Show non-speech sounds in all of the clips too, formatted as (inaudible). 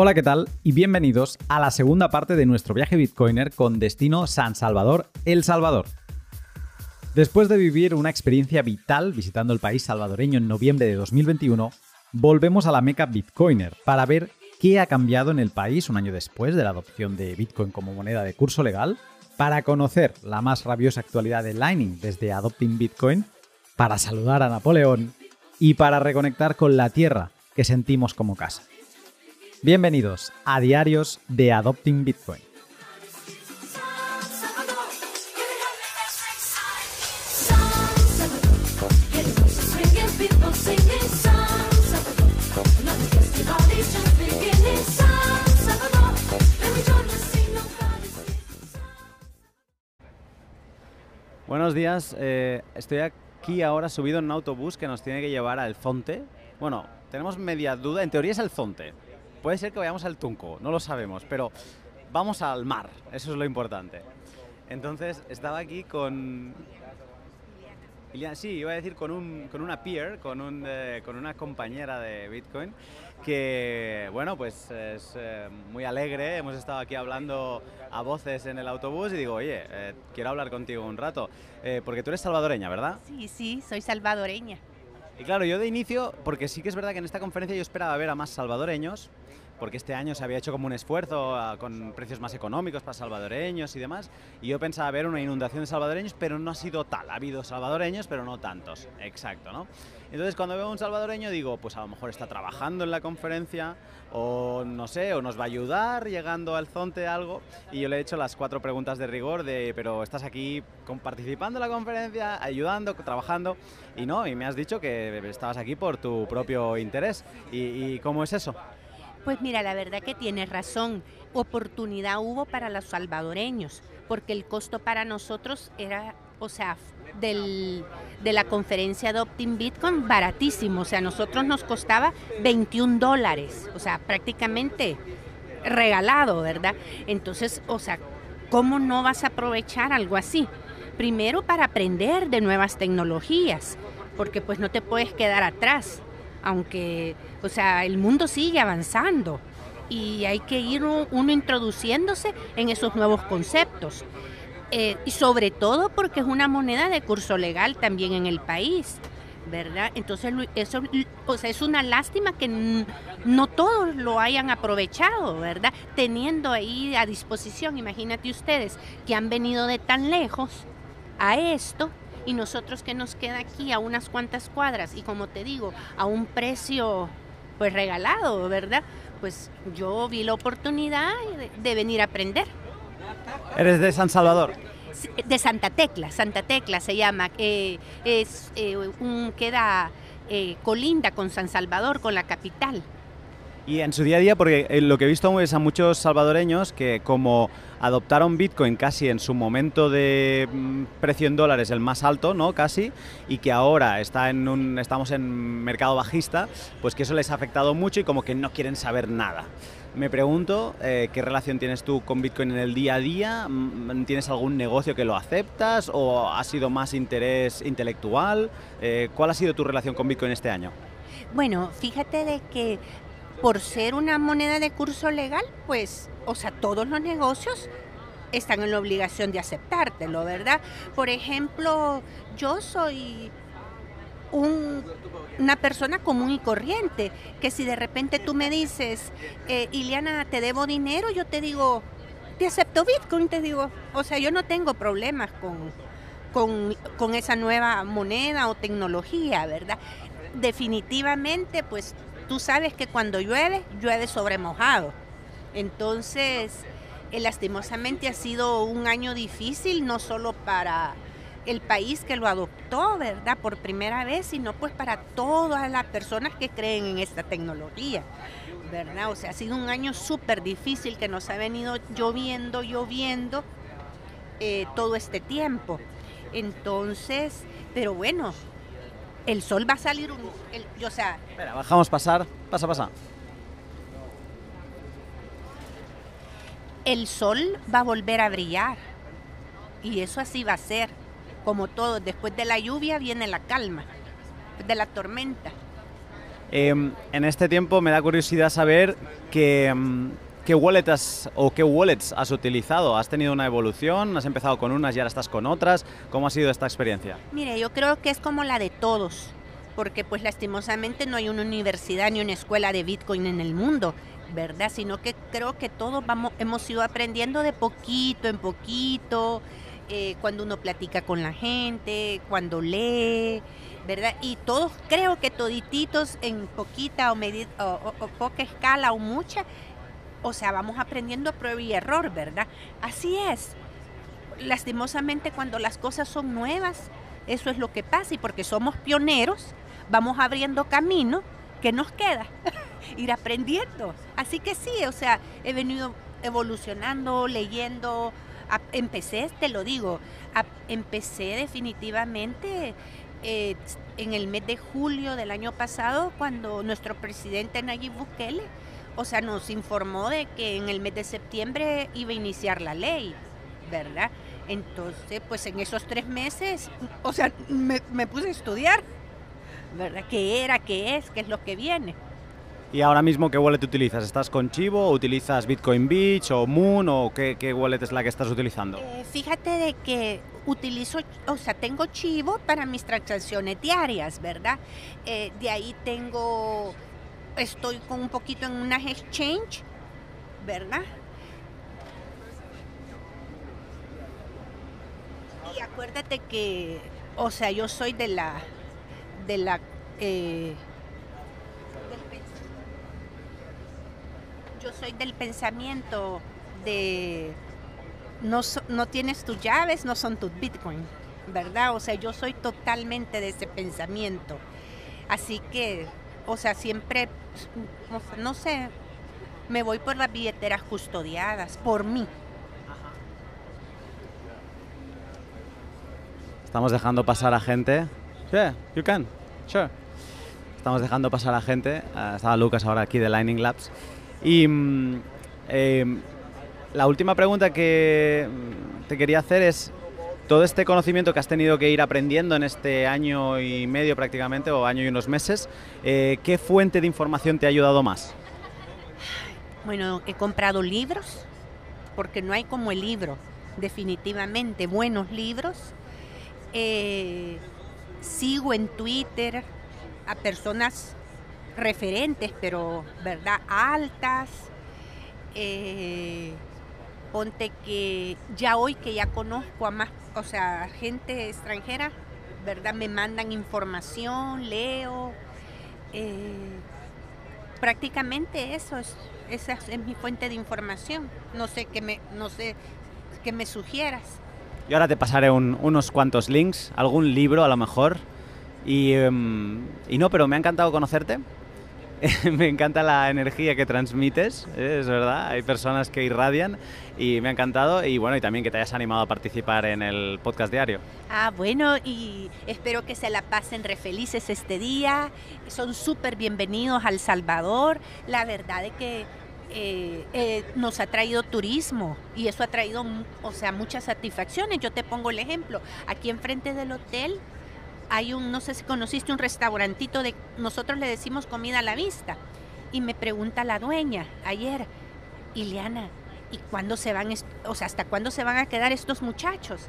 Hola, ¿qué tal? Y bienvenidos a la segunda parte de nuestro viaje Bitcoiner con destino San Salvador, El Salvador. Después de vivir una experiencia vital visitando el país salvadoreño en noviembre de 2021, volvemos a la meca Bitcoiner para ver qué ha cambiado en el país un año después de la adopción de Bitcoin como moneda de curso legal, para conocer la más rabiosa actualidad de Lightning desde Adopting Bitcoin, para saludar a Napoleón y para reconectar con la tierra que sentimos como casa. Bienvenidos a Diarios de Adopting Bitcoin. Buenos días, eh, estoy aquí ahora subido en un autobús que nos tiene que llevar al Zonte. Bueno, tenemos media duda, en teoría es el Zonte, Puede ser que vayamos al Tunco, no lo sabemos, pero vamos al mar, eso es lo importante. Entonces estaba aquí con... Sí, iba a decir con, un, con una peer, con, un, eh, con una compañera de Bitcoin, que, bueno, pues es eh, muy alegre. Hemos estado aquí hablando a voces en el autobús y digo, oye, eh, quiero hablar contigo un rato, porque tú eres salvadoreña, ¿verdad? Sí, sí, soy salvadoreña. Y claro, yo de inicio, porque sí que es verdad que en esta conferencia yo esperaba ver a más salvadoreños, porque este año se había hecho como un esfuerzo ah, con precios más económicos para salvadoreños y demás, y yo pensaba ver una inundación de salvadoreños, pero no ha sido tal. Ha habido salvadoreños, pero no tantos. Exacto, ¿no? Entonces cuando veo a un salvadoreño digo, pues a lo mejor está trabajando en la conferencia, o no sé, o nos va a ayudar llegando al zonte algo, y yo le he hecho las cuatro preguntas de rigor de, pero estás aquí participando en la conferencia, ayudando, trabajando, y no, y me has dicho que estabas aquí por tu propio interés. y cómo es eso? Pues mira, la verdad que tienes razón. Oportunidad hubo para los salvadoreños, porque el costo para nosotros era, o sea, del, de la conferencia de Bitcoin baratísimo. O sea, a nosotros nos costaba 21 dólares, o sea, prácticamente regalado, ¿verdad? Entonces, o sea, ¿cómo no vas a aprovechar algo así? Primero para aprender de nuevas tecnologías, porque pues no te puedes quedar atrás aunque, o sea, el mundo sigue avanzando y hay que ir uno introduciéndose en esos nuevos conceptos. Eh, y sobre todo porque es una moneda de curso legal también en el país, ¿verdad? Entonces eso o sea, es una lástima que no todos lo hayan aprovechado, ¿verdad? Teniendo ahí a disposición, imagínate ustedes, que han venido de tan lejos a esto y nosotros que nos queda aquí a unas cuantas cuadras y como te digo, a un precio pues regalado, ¿verdad? Pues yo vi la oportunidad de, venir a aprender. ¿Eres de San Salvador? De Santa Tecla, Santa Tecla se llama, eh, es eh, un, queda eh, colinda con San Salvador, con la capital. Y en su día a día, porque eh, lo que he visto es a muchos salvadoreños que como adoptaron Bitcoin casi en su momento de mm, precio en dólares el más alto, ¿no? Casi, y que ahora está en un, estamos en mercado bajista, pues que eso les ha afectado mucho y como que no quieren saber nada. Me pregunto, eh, ¿qué relación tienes tú con Bitcoin en el día a día? Mm, ¿Tienes algún negocio que lo aceptas o ha sido más interés intelectual? Eh, ¿Cuál ha sido tu relación con Bitcoin este año? Bueno, fíjate de que por ser una moneda de curso legal, pues, o sea, todos los negocios están en la obligación de aceptártelo, ¿verdad? Por ejemplo, yo soy una persona común y corriente, que si de repente tú me dices, eh, Iliana, te debo dinero, yo te digo, te acepto Bitcoin, te digo, o sea, yo no tengo problemas con, con, con esa nueva moneda o tecnología, ¿verdad? Definitivamente, pues tú sabes que cuando llueve, llueve sobre mojado. Entonces, eh, lastimosamente ha sido un año difícil, no solo para el país que lo adoptó, ¿verdad? Por primera vez, sino pues para todas las personas que creen en esta tecnología, ¿verdad? O sea, ha sido un año súper difícil que nos ha venido lloviendo, lloviendo eh, todo este tiempo. Entonces, pero bueno, el sol va a salir un... o sea... Espera, bajamos pasar. Pasa, pasa. El sol va a volver a brillar. Y eso así va a ser. Como todo, después de la lluvia viene la calma, de la tormenta. Em, en este tiempo me da curiosidad saber qué, qué wallets o qué wallets has utilizado. ¿Has tenido una evolución? ¿Has empezado con unas y ahora estás con otras? ¿Cómo ha sido esta experiencia? Mire, yo creo que es como la de todos, porque pues lastimosamente no hay una universidad ni una escuela de Bitcoin en el mundo. ¿Verdad? Sino que creo que todos vamos, hemos ido aprendiendo de poquito en poquito, eh, cuando uno platica con la gente, cuando lee, ¿verdad? Y todos, creo que todititos en poquita o, o, poca escala o mucha, o sea, vamos aprendiendo a prueba y error, ¿verdad? Así es. Lastimosamente cuando las cosas son nuevas, eso es lo que pasa y porque somos pioneros, vamos abriendo camino que nos queda (laughs) ir aprendiendo. Así que sí, o sea, he venido evolucionando, leyendo, empecé, te lo digo, empecé definitivamente eh, en el mes de julio del año pasado cuando nuestro presidente Nayib Bukele, o sea, nos informó de que en el mes de septiembre iba a iniciar la ley, ¿verdad? Entonces, pues en esos tres meses, o sea, me, me puse a estudiar, ¿verdad? ¿Qué era, qué es, qué es lo que viene? ¿Y ahora mismo qué wallet utilizas? ¿Estás con Chivo? ¿Utilizas Bitcoin Beach o Moon? ¿O qué, wallet es la que estás utilizando? Eh, fíjate de que utilizo, o sea, tengo Chivo para mis transacciones diarias, ¿verdad? Eh, de ahí tengo, estoy con un poquito en una exchange, ¿verdad? Y acuérdate que, o sea, yo soy de la, de la, eh, yo soy del pensamiento de no, no tienes tus llaves, no son tus bitcoins, ¿verdad? O sea, yo soy totalmente de ese pensamiento. Así que, o sea, siempre, no sé, me voy por las billeteras custodiadas, por mí. Estamos dejando pasar a gente. Yeah, you can. Sure. Estamos dejando pasar a gente. Uh, estaba Lucas ahora aquí de Lightning Labs. Y mm, em, la última pregunta que te quería hacer es, todo este conocimiento que has tenido que ir aprendiendo en este año y medio prácticamente, o año y unos meses, eh, ¿qué fuente de información te ha ayudado más? Bueno, he comprado libros, porque no hay como el libro, definitivamente, buenos libros. Eh, sigo en Twitter a personas referentes, pero, ¿verdad? Altas. Eh, ponte que ya hoy que ya conozco a más, o sea, gente extranjera, ¿verdad? Me mandan información, leo. Eh, prácticamente eso es, esa es mi fuente de información. No sé qué me, no sé qué me sugieras. Y ahora te pasaré unos cuantos links, algún libro a lo mejor. Y, em, y no, pero me ha encantado conocerte. (laughs) me encanta la energía que transmites, ¿eh? es verdad, hay personas que irradian y me ha encantado y bueno, y también que te hayas animado a participar en el podcast diario. Ah, bueno, y espero que se la pasen re felices este día, son súper bienvenidos al Salvador, la verdad es que eh, eh, nos ha traído turismo y eso ha traído, o sea, muchas satisfacciones. Yo te pongo el ejemplo, aquí enfrente del hotel hay un, no sé si conociste un restaurantito de, nosotros le decimos comida a la vista. Y me pregunta la dueña ayer, Ileana, ¿y cuándo se van, o sea, hasta cuándo se van a quedar estos muchachos?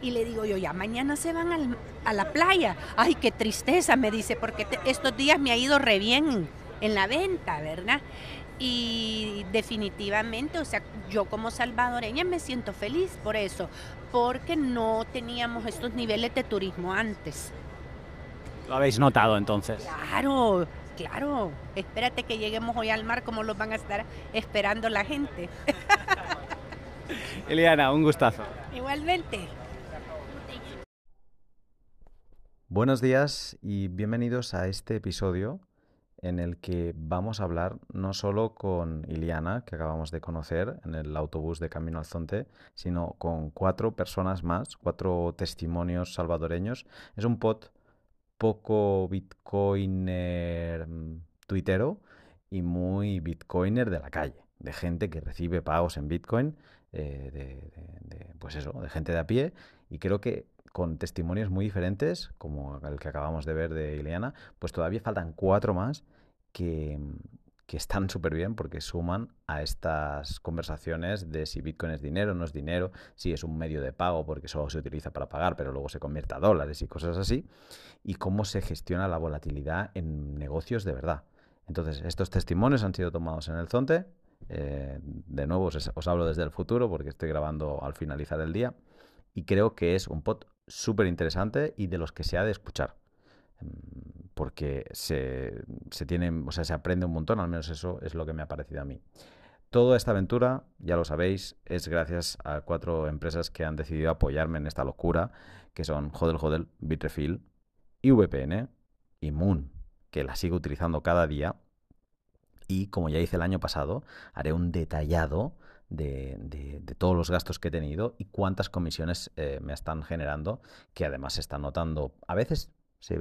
Y le digo yo, ya mañana se van a la playa. Ay, qué tristeza, me dice, porque estos días me ha ido re bien en la venta, ¿verdad? Y definitivamente, o sea, yo como salvadoreña me siento feliz por eso, porque no teníamos estos niveles de turismo antes. ¿Lo habéis notado entonces? Claro, claro. Espérate que lleguemos hoy al mar como los van a estar esperando la gente. (laughs) Eliana, un gustazo. Igualmente. Buenos días y bienvenidos a este episodio en el que vamos a hablar no solo con Iliana, que acabamos de conocer en el autobús de Camino al Zonte, sino con cuatro personas más, cuatro testimonios salvadoreños. Es un pod poco bitcoiner mm, tuitero y muy bitcoiner de la calle, de gente que recibe pagos en bitcoin, eh, de, pues eso, de gente de a pie, y creo que con testimonios muy diferentes, como el que acabamos de ver de Ileana, pues todavía faltan cuatro más que, que están (laughs) súper bien porque suman a estas conversaciones de si Bitcoin es dinero, no es dinero, si es un medio de pago porque solo se utiliza para pagar, pero luego se convierte a dólares y cosas así, y cómo se gestiona la volatilidad en negocios de verdad. Entonces, estos testimonios han sido tomados en el Zonte. Eh, de nuevo, os, hablo desde el futuro porque estoy grabando al finalizar el día. Y creo que es un pod súper interesante y de los que se ha de escuchar porque se, se, tiene, o sea, se aprende un montón, al menos eso es lo que me ha parecido a mí. Toda esta aventura, ya lo sabéis, es gracias a cuatro empresas que han decidido apoyarme en esta locura, que son Hodel Hodel, Bitrefill, IVPN y Moon, que la sigo utilizando cada día. Y como ya hice el año pasado, haré un detallado de, de, todos los gastos que he tenido y cuántas comisiones eh, me están generando, que además se están notando a veces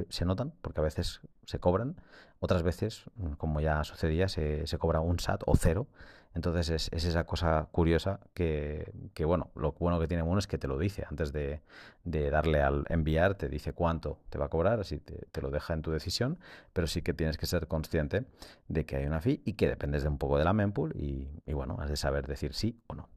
se, notan, porque a veces se cobran, otras veces, mm, como ya sucedía, se, se cobra un SAT o cero. Entonces es, es esa cosa curiosa que, que, bueno, lo bueno que tiene uno es que te lo dice. Antes de, de darle al enviar, te dice cuánto te va a cobrar, así te, lo deja en tu decisión, pero sí que tienes que ser consciente de que hay una fee y que dependes de un poco de la mempool y, y bueno, has de saber decir sí o no.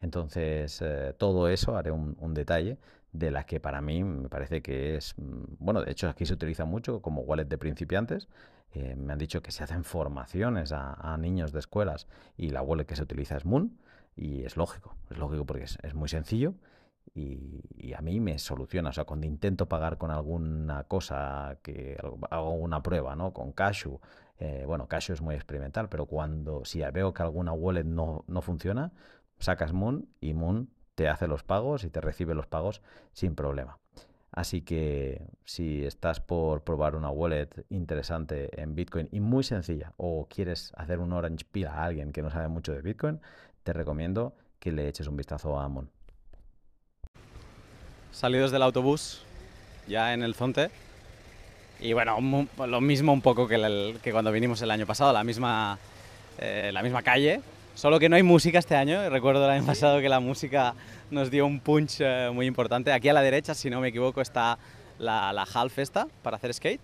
Entonces, eh, todo eso haré un detalle de la que para mí me parece que es, mm, bueno, de hecho aquí se utiliza mucho como wallet de principiantes. Eh, me han dicho que se hacen formaciones a, a, niños de escuelas y la wallet que se utiliza es Moon y es lógico, es lógico porque es, muy sencillo y, y, a mí me soluciona. O sea, cuando intento pagar con alguna cosa, que hago una prueba, ¿no? Con Cashu, eh, bueno, Cashu es muy experimental, pero cuando, si veo que alguna wallet no, no funciona, sacas Moon y Moon te hace los pagos y te recibe los pagos sin problema. Así que si estás por probar una wallet interesante en Bitcoin y muy sencilla o quieres hacer un Orange Peel a alguien que no sabe mucho de Bitcoin, te recomiendo que le eches un vistazo a Amon. Salidos del autobús, ya en el Zonte, y bueno, lo mismo un poco que, cuando vinimos el año pasado, la misma, eh, la misma calle, Solo que no hay música este año. Recuerdo el año pasado que la música nos dio un punch eh, muy importante. Aquí a la derecha, si no me equivoco, está la, la half esta para hacer skate.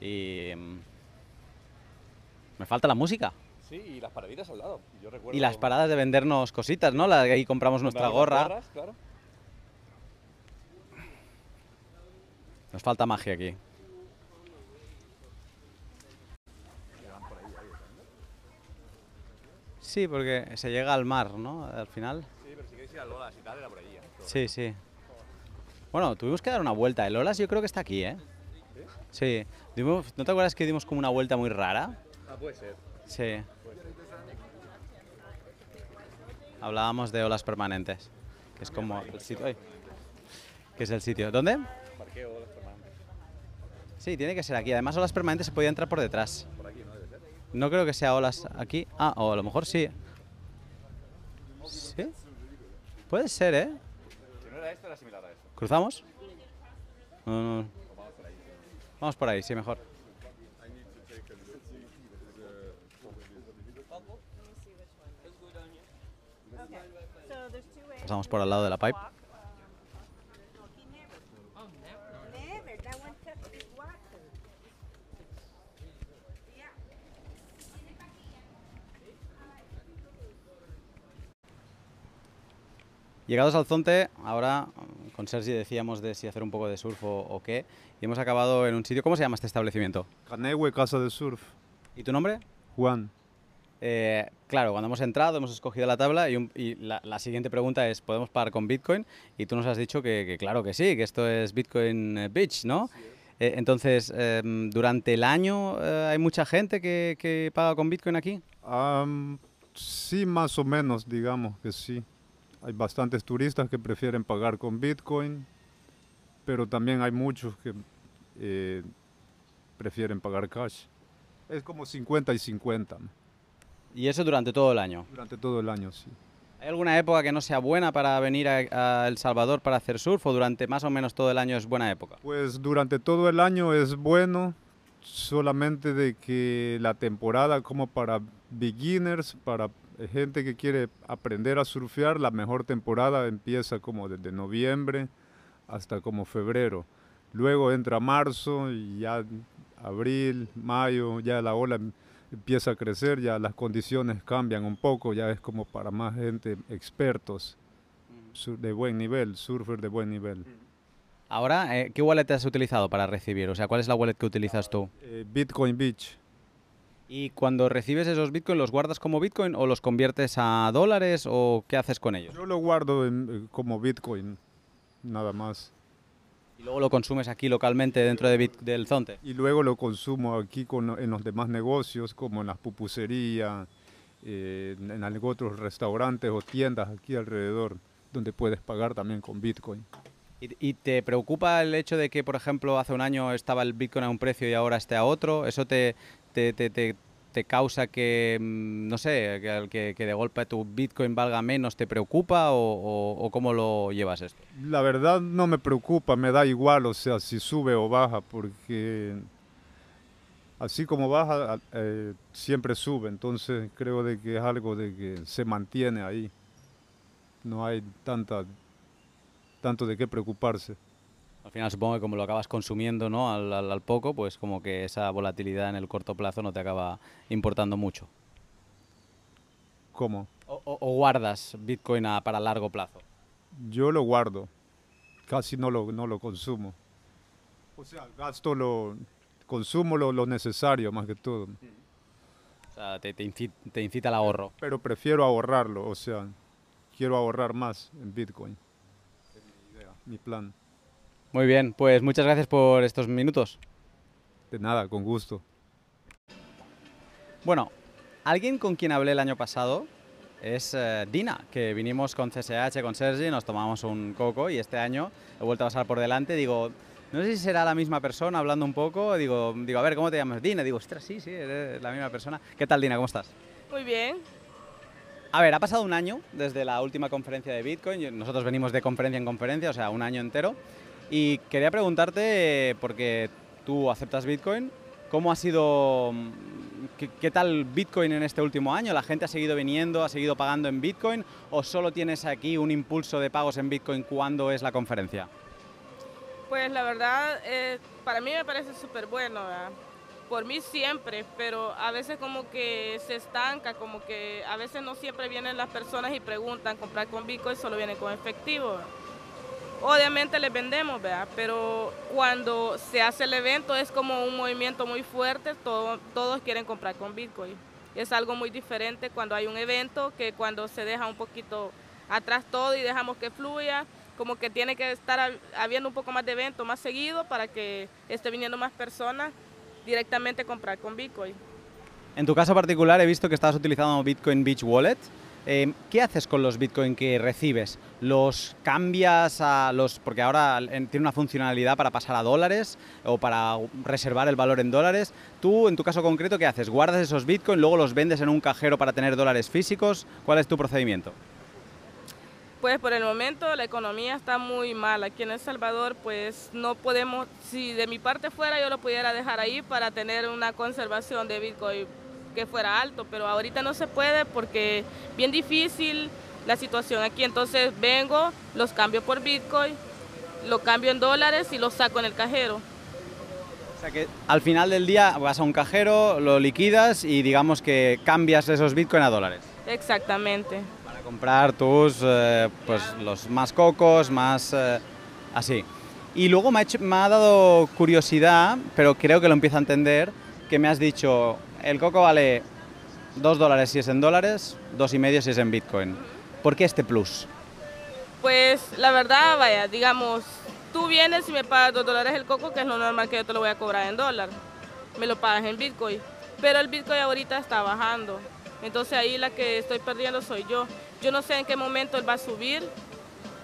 Y... mm, Me falta la música. Sí, y las paraditas al lado. Yo recuerdo... Y las paradas de vendernos cositas, ¿no? La ahí compramos nuestra gorra. Gorras, claro. Nos falta magia aquí. Sí, porque se llega al mar, ¿no? Al final. Sí, pero si queréis ir a Lolas y tal, era por allí. ¿eh? Sí, sí. Bueno, tuvimos que dar una vuelta. El Lolas yo creo que está aquí, ¿eh? Sí. Dimos, ¿No te acuerdas que dimos como una vuelta muy rara? Ah, puede ser. Sí. Hablábamos de olas permanentes, que es como el sitio. ay, que es el sitio. ¿Dónde? Parqueo, Olas Permanentes. Sí, tiene que ser aquí. Además, olas permanentes se podía entrar por detrás. ¿No? Creo que sea olas aquí. Ah, o a lo mejor sí. ¿Sí? Puede ser, ¿eh? Si no era esto, era similar a esto. ¿Cruzamos? No, no. Vamos por ahí, sí, mejor. Pasamos por al lado de la pipe. Llegados al Zonte, ahora con Sergi decíamos de si hacer un poco de surf o, o qué, y hemos acabado en un sitio. ¿Cómo se llama este establecimiento? Canehue, Casa de Surf. ¿Y tu nombre? Juan. Eh, claro, cuando hemos entrado hemos escogido la tabla y, un- y la, la siguiente pregunta es, ¿podemos pagar con Bitcoin? Y tú nos has dicho que, que claro que sí, que esto es Bitcoin eh, Beach, ¿no? Eh, entonces, em, durante el año eh, hay mucha gente que, que paga con Bitcoin aquí. Am, sí, más o menos, digamos que sí. Hay bastantes turistas que prefieren pagar con Bitcoin, pero también hay muchos que eh, prefieren pagar cash. Es como 50 y 50 ¿no? Y eso durante todo el año. durante todo el año, sí. ¿Hay alguna época que no sea buena para venir a, a El Salvador para hacer surf o durante más o menos todo el año es buena época? Pues durante todo el año es bueno, solamente de que la temporada como para beginners, para gente que quiere aprender a surfear, la mejor temporada empieza como desde noviembre hasta como febrero. Luego entra marzo y ya abril, mayo, ya la ola em- empieza a crecer, ya las condiciones cambian un poco, ya es como para más gente, expertos sur- de buen nivel, surfer de buen nivel. Ahora, eh, ¿qué wallet has utilizado para recibir? O sea, ¿cuál es la wallet que utilizas tú? Eh, Bitcoin Beach, Y cuando recibes esos bitcoins, ¿los guardas como bitcoin o los conviertes a dólares o qué haces con ellos? yo lo guardo en- eh, como Bitcoin, nada más. Y luego lo consumes aquí localmente dentro de Bit- del Zonte. Y luego lo consumo aquí con, en los demás negocios, como en las pupuserías, eh, en, en algún otros restaurantes o tiendas aquí alrededor, donde puedes pagar también con Bitcoin. ¿Y, y te preocupa el hecho de que, por ejemplo, hace un año estaba el bitcoin a un precio y ahora esté a otro? ¿Eso te, te, te- te- te causa que, mm, no sé, que, que- de golpe tu bitcoin valga menos? ¿Te preocupa o, cómo lo llevas esto? La verdad no me preocupa, me da igual, o sea, si sube o baja, porque así como baja, eh, siempre sube, entonces creo de que es algo de que se mantiene ahí. No hay tanta, tanto de qué preocuparse. Al final supongo que como lo acabas consumiendo ¿no? al, al- al poco, pues como que esa volatilidad en el corto plazo no te acaba importando mucho. ¿Cómo? O, guardas bitcoin a- para largo plazo. Yo lo guardo, casi no lo, no lo consumo. O sea, gasto lo, consumo lo, lo necesario más que todo, O sea, te, te inci- te incita al ahorro. pero prefiero ahorrarlo, o sea, quiero ahorrar más en Bitcoin. Es mi idea, mi plan. Muy bien, pues muchas gracias por estos minutos. De nada, con gusto. Bueno, alguien con quien hablé el año pasado es eh, Dina, que vinimos con CSH, con Sergi, nos tomamos un coco y este año he vuelto a pasar por delante. Digo, no sé si será la misma persona hablando un poco. Digo, digo a ver, ¿cómo te llamas? Dina. Digo, ostras, sí, sí, eres la misma persona. ¿Qué tal, Dina? ¿Cómo estás? Muy bien. A ver, ha pasado un año desde la última conferencia de Bitcoin. Nosotros venimos de conferencia en conferencia, o sea, un año entero. Y quería preguntarte, porque tú aceptas Bitcoin, ¿cómo ha sido, mm, qué, tal Bitcoin en este último año? ¿La gente ha seguido viniendo, ha seguido pagando en Bitcoin? ¿O solo tienes aquí un impulso de pagos en Bitcoin cuando es la conferencia? Pues la verdad, eh, para mí me parece súper bueno. Por mí siempre, pero a veces como que se estanca, como que a veces no siempre vienen las personas y preguntan comprar con Bitcoin, solo vienen con efectivo. Obviamente les vendemos, ¿verdad? Pero cuando se hace el evento es como un movimiento muy fuerte, todo- todos quieren comprar con Bitcoin. Es algo muy diferente cuando hay un evento que cuando se deja un poquito atrás todo y dejamos que fluya, como que tiene que estar hab- habiendo un poco más de evento más seguido para que esté viniendo más personas directamente a comprar con Bitcoin. En tu caso particular he visto que estabas utilizando Bitcoin Beach Wallet. Eh, ¿Qué haces con los Bitcoin que recibes? ¿Los cambias a los...? Porque ahora en- tiene una funcionalidad para pasar a dólares o para reservar el valor en dólares. Tú, en tu caso concreto, ¿qué haces? ¿Guardas esos Bitcoin, luego los vendes en un cajero para tener dólares físicos? ¿Cuál es tu procedimiento? Pues por el momento la economía está muy mal. Aquí en El Salvador pues no podemos, si de mi parte fuera yo lo pudiera dejar ahí para tener una conservación de Bitcoin que fuera alto, pero ahorita no se puede porque bien difícil la situación aquí. Entonces vengo, los cambio por Bitcoin, lo cambio en dólares y los saco en el cajero. O sea que al final del día vas a un cajero, lo liquidas y digamos que cambias esos Bitcoin a dólares. Exactamente. Para comprar tus, eh, pues los más cocos, más eh, así. Y luego me ha, hecho- me ha dado curiosidad, pero creo que lo empiezo a entender, que me has dicho, el coco vale 2 dólares si es en dólares, dos y medio si es en Bitcoin. ¿Por qué este plus? Pues la verdad, vaya, digamos, tú vienes y me pagas dos dólares el coco, que es lo normal que yo te lo voy a cobrar en dólar. Me lo pagas en Bitcoin. Pero el Bitcoin ahorita está bajando. Entonces ahí la que estoy perdiendo soy yo. Yo no sé en qué momento él va a subir,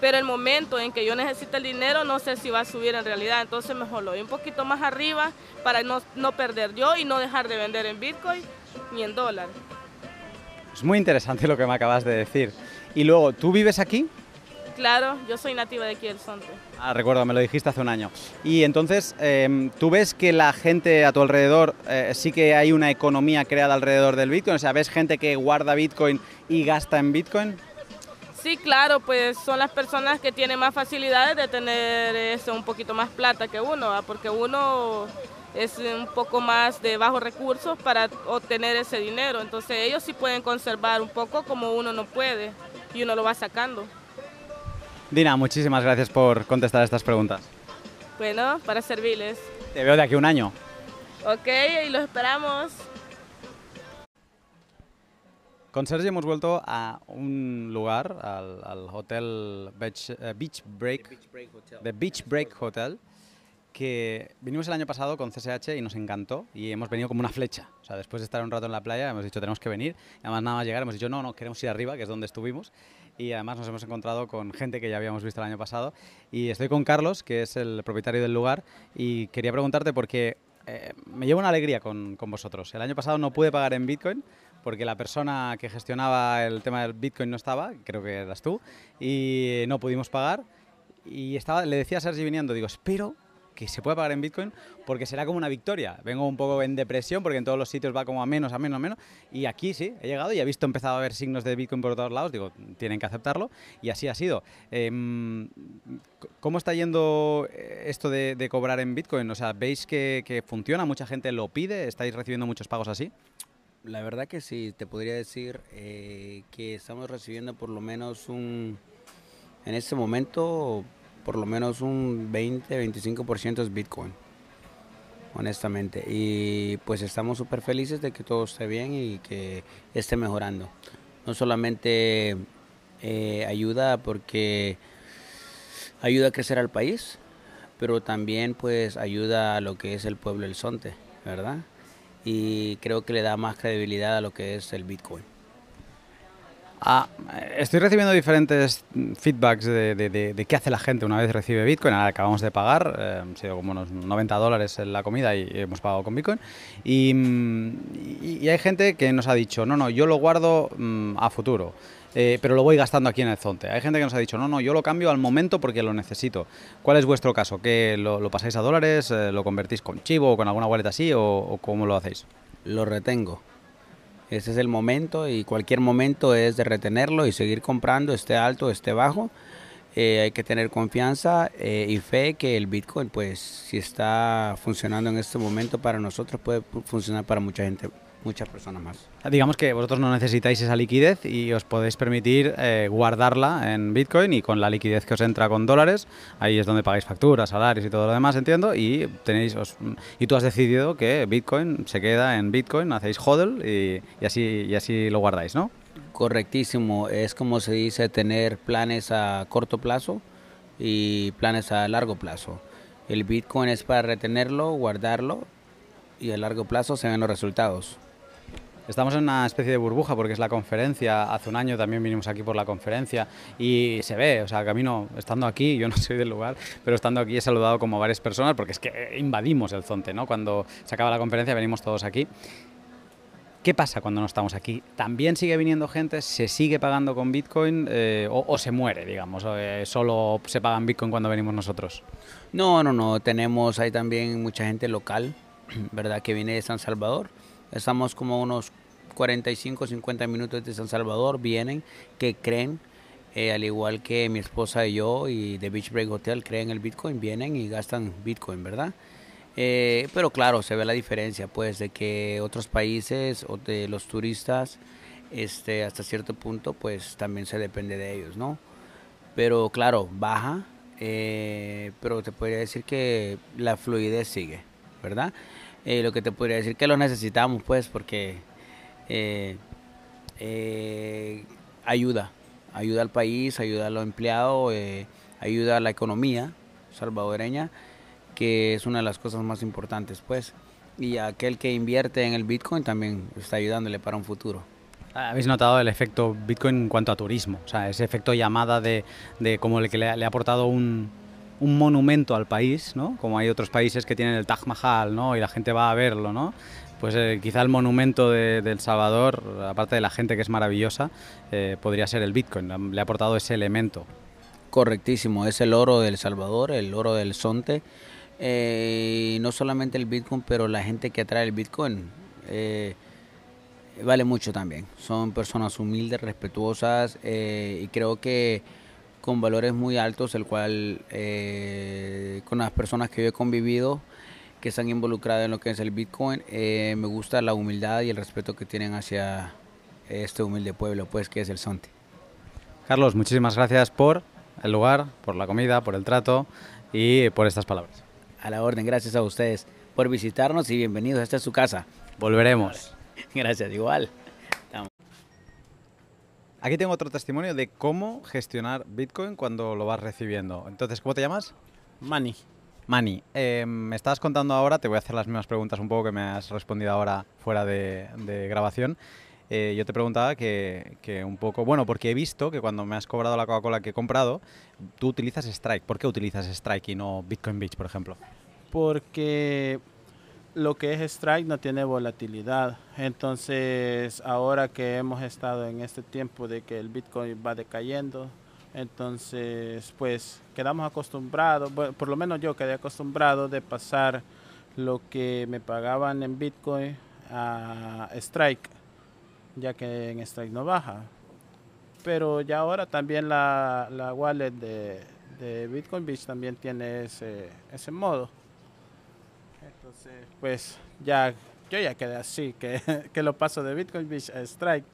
pero el momento en que yo necesito el dinero no sé si va a subir en realidad. Entonces mejor lo doy un poquito más arriba para no, no perder yo y no dejar de vender en Bitcoin ni en dólar. Es muy interesante lo que me acabas de decir. Y luego, ¿tú vives aquí? Claro, yo soy nativa de aquí del Sonte. Ah, recuerdo, me lo dijiste hace un año. Y entonces, em, ¿tú ves que la gente a tu alrededor, eh, sí que hay una economía creada alrededor del Bitcoin? O sea, ¿ves gente que guarda Bitcoin y gasta en Bitcoin? Sí, claro, pues son las personas que tienen más facilidades de tener este, un poquito más plata que uno, ¿va? porque uno es un poco más de bajos recursos para obtener ese dinero. Entonces ellos sí pueden conservar un poco como uno no puede y uno lo va sacando. Dina, muchísimas gracias por contestar estas preguntas. Bueno, para servirles. Te veo de aquí a un año. Ok, y los esperamos. Con Sergi hemos vuelto a un lugar, al, al hotel Beach, eh, Beach Break, The Beach Break Hotel, que vinimos el año pasado con CSH y nos encantó y hemos venido como una flecha. O sea, después de estar un rato en la playa hemos dicho tenemos que venir. Y además nada más llegar hemos dicho no, no, queremos ir arriba, que es donde estuvimos. Y además nos hemos encontrado con gente que ya habíamos visto el año pasado. Y estoy con Carlos, que es el propietario del lugar, y quería preguntarte porque eh, me llevo una alegría con, con vosotros. El año pasado no pude pagar en Bitcoin porque la persona que gestionaba el tema del Bitcoin no estaba, creo que eras tú, y no pudimos pagar. Y estaba, le decía a Sergi viniendo, digo, espero que se pueda pagar en Bitcoin porque será como una victoria. Vengo un poco en depresión porque en todos los sitios va como a menos, a menos, a menos. Y aquí sí, he llegado y he visto empezado a ver signos de Bitcoin por todos lados. Digo, tienen que aceptarlo. Y así ha sido. Em, ¿Cómo está yendo esto de, de, cobrar en Bitcoin? O sea, ¿veis que, que funciona? ¿Mucha gente lo pide? ¿Estáis recibiendo muchos pagos así? La verdad que sí, te podría decir eh, que estamos recibiendo por lo menos un, en este momento, por lo menos un 20-25% es Bitcoin, honestamente. Y pues estamos súper felices de que todo esté bien y que esté mejorando. No solamente eh, ayuda porque ayuda a crecer al país, pero también pues ayuda a lo que es el pueblo del Sonte, ¿verdad? Y creo que le da más credibilidad a lo que es el Bitcoin. Ah, estoy recibiendo diferentes feedbacks de, de, de, de, qué hace la gente una vez recibe Bitcoin. Ahora acabamos de pagar, eh, han sido como unos 90 dólares en la comida y hemos pagado con Bitcoin. Y, y, y hay gente que nos ha dicho, no, no, yo lo guardo mmm, a futuro. Eh, pero lo voy gastando aquí en el Zonte. Hay gente que nos ha dicho, no, no, yo lo cambio al momento porque lo necesito. ¿Cuál es vuestro caso? ¿Que lo, lo pasáis a dólares? Eh, ¿Lo convertís con Chivo o con alguna wallet así? O, ¿O cómo lo hacéis? Lo retengo. Ese es el momento y cualquier momento es de retenerlo y seguir comprando, esté alto, esté bajo. Eh, hay que tener confianza eh, y fe que el Bitcoin, pues, si está funcionando en este momento para nosotros, puede funcionar para mucha gente muchas personas más. Digamos que vosotros no necesitáis esa liquidez y os podéis permitir eh, guardarla en Bitcoin y con la liquidez que os entra con dólares, ahí es donde pagáis facturas, salarios y todo lo demás, entiendo, y tenéis os, y tú has decidido que Bitcoin se queda en Bitcoin, hacéis hodl y, y, así, y así lo guardáis, ¿no? Correctísimo, es como se dice tener planes a corto plazo y planes a largo plazo. El Bitcoin es para retenerlo, guardarlo y a largo plazo se ven los resultados. Estamos en una especie de burbuja porque es la conferencia. Hace un año también vinimos aquí por la conferencia y se ve, o sea, camino, estando aquí, yo no (laughs) soy del lugar, pero estando aquí he saludado como varias personas porque es que invadimos el Zonte, ¿no? Cuando se acaba la conferencia venimos todos aquí. ¿Qué pasa cuando no estamos aquí? ¿También sigue viniendo gente? ¿Se sigue pagando con Bitcoin eh, o, o, se muere, digamos? Eh, ¿Solo se paga en Bitcoin cuando venimos nosotros? No, no, no. Tenemos ahí también mucha gente local, (clears throat) ¿verdad? Que viene de San Salvador. Estamos como unos 45, 50 minutos de San Salvador. Vienen, que creen, eh, al igual que mi esposa y yo y The Beach Break Hotel creen el Bitcoin, vienen y gastan Bitcoin, ¿verdad? Eh, pero claro, se ve la diferencia, pues, de que otros países o de los turistas, este, hasta cierto punto, pues, también se depende de ellos, ¿no? Pero claro, baja, eh, pero te podría decir que la fluidez sigue, ¿verdad? Lo que te podría decir que lo necesitamos, pues, porque eh, ayuda, ayuda al país, ayuda a los empleados, ayuda a la economía salvadoreña que es una de las cosas más importantes, pues. Y aquel que invierte en el Bitcoin también está ayudándole para un futuro. ¿Habéis notado el efecto Bitcoin en cuanto a turismo? O sea, ese efecto llamada de, de como el que le, le ha aportado un, un, monumento al país, ¿no? Como hay otros países que tienen el Taj Mahal, ¿no? Y la gente va a verlo, ¿no? Pues eh, quizá el monumento de, El Salvador, aparte de la gente que es maravillosa, eh, podría ser el Bitcoin. Le ha aportado ese elemento. Correctísimo, es el oro del Salvador, el oro del Sonte. Eh, no solamente el Bitcoin, pero la gente que atrae el Bitcoin vale mucho también. Son personas humildes, respetuosas y creo que con valores muy altos, el cual con las personas que yo he convivido que están involucrados en lo que es el Bitcoin. Eh, me gusta la humildad y el respeto que tienen hacia este humilde pueblo, pues que es el Sonte. Carlos, muchísimas gracias por el lugar, por la comida, por el trato y por estas palabras. A la orden, gracias a ustedes por visitarnos y bienvenidos. Esta es su casa. Volveremos. (laughs) Gracias, igual. Aquí tengo otro testimonio de cómo gestionar Bitcoin cuando lo vas recibiendo. Entonces, ¿cómo te llamas? Mani. Mani, eh, me estabas contando ahora, te voy a hacer las mismas preguntas un poco que me has respondido ahora fuera de, grabación. Eh, yo te preguntaba que, que, un poco, bueno, porque he visto que cuando me has cobrado la Coca-Cola que he comprado, tú utilizas Strike. ¿Por qué utilizas Strike y no Bitcoin Beach, por ejemplo? Porque lo que es strike no tiene volatilidad. Entonces, ahora que hemos estado en este tiempo de que el Bitcoin va decayendo, entonces, pues quedamos acostumbrados, bueno, por lo menos yo quedé acostumbrado de pasar lo que me pagaban en Bitcoin a Strike, ya que en Strike no baja. Pero ya ahora también la, la wallet de, Bitcoin Beach también tiene ese, ese modo. Entonces, pues ya, yo ya quedé así, que, (laughs) que lo paso de Bitcoin Beach a Strike.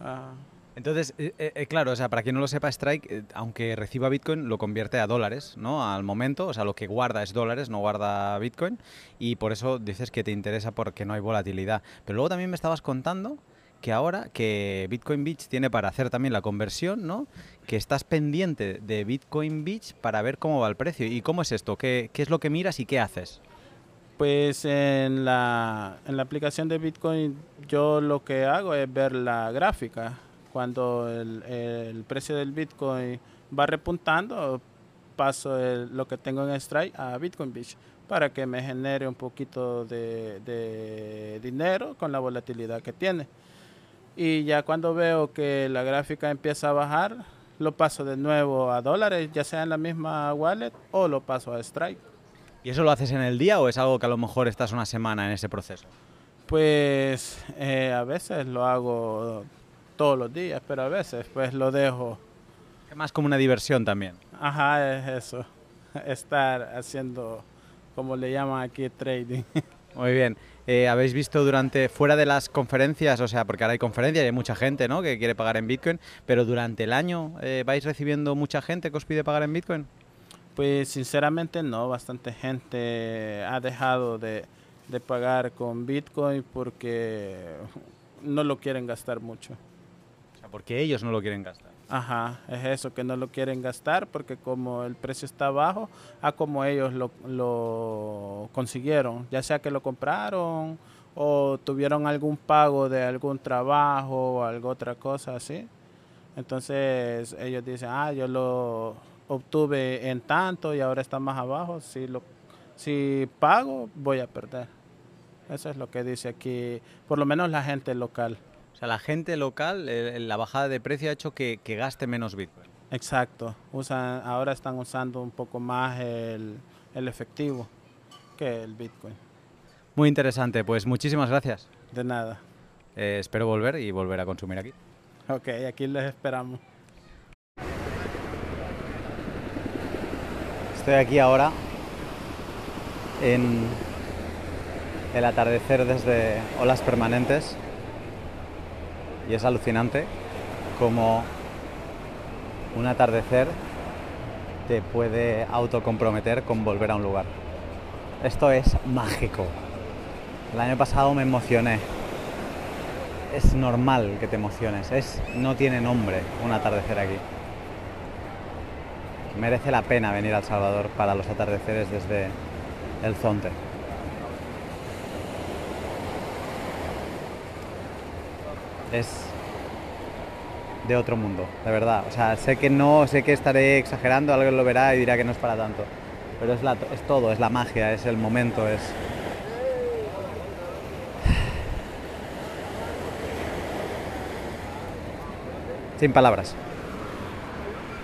Uh. Entonces, eh, eh, claro, o sea, para quien no lo sepa, Strike, eh, aunque reciba Bitcoin, lo convierte a dólares, ¿no? Al momento, o sea, lo que guarda es dólares, no guarda Bitcoin, y por eso dices que te interesa porque no hay volatilidad. Pero luego también me estabas contando que ahora que Bitcoin Beach tiene para hacer también la conversión, ¿no? Que estás pendiente de Bitcoin Beach para ver cómo va el precio. ¿Y cómo es esto? ¿Qué, qué es lo que miras y qué haces? Pues en la, en la aplicación de Bitcoin yo lo que hago es ver la gráfica. Cuando el, el precio del Bitcoin va repuntando, paso el, lo que tengo en Strike a Bitcoin Beach para que me genere un poquito de, de dinero con la volatilidad que tiene. Y ya cuando veo que la gráfica empieza a bajar, lo paso de nuevo a dólares, ya sea en la misma wallet o lo paso a Strike. ¿Y eso lo haces en el día o es algo que a lo mejor estás una semana en ese proceso? Pues eh, a veces lo hago todos los días, pero a veces pues lo dejo. Es más como una diversión también. Ajá, es eso. (laughs) Estar haciendo, como le llaman aquí, trading. (laughs) Muy bien. Eh, ¿Habéis visto durante, fuera de las conferencias, o sea, porque ahora hay conferencias y hay mucha gente ¿no? que quiere pagar en Bitcoin, pero durante el año eh, vais recibiendo mucha gente que os pide pagar en Bitcoin? Pues sinceramente no, bastante gente ha dejado de, de pagar con Bitcoin porque no lo quieren gastar mucho. Porque ellos no lo quieren gastar. Ajá, es eso, que no lo quieren gastar porque como el precio está bajo, a como ellos lo, lo consiguieron, ya sea que lo compraron o tuvieron algún pago de algún trabajo o alguna otra cosa así. Entonces ellos dicen, ah, yo lo obtuve en tanto y ahora está más abajo, si, lo, si pago voy a perder. Eso es lo que dice aquí, por lo menos la gente local. O sea, la gente local, eh, la bajada de precio ha hecho que, que gaste menos Bitcoin. Exacto. Usan, ahora están usando un poco más el, el, efectivo que el Bitcoin. Muy interesante. Pues muchísimas gracias. De nada. Eh, espero volver y volver a consumir aquí. Ok, aquí les esperamos. Estoy aquí ahora en el atardecer desde olas permanentes y es alucinante como un atardecer te puede autocomprometer con volver a un lugar. Esto es mágico. El año pasado me emocioné. Es normal que te emociones. Es, no tiene nombre un atardecer aquí. Merece la pena venir al Salvador para los atardeceres desde el Zonte. Es de otro mundo, de verdad. O sea, sé que no, sé que estaré exagerando, alguien lo verá y dirá que no es para tanto. Pero es, la, es todo, es la magia, es el momento, es... (sighs) Sin palabras.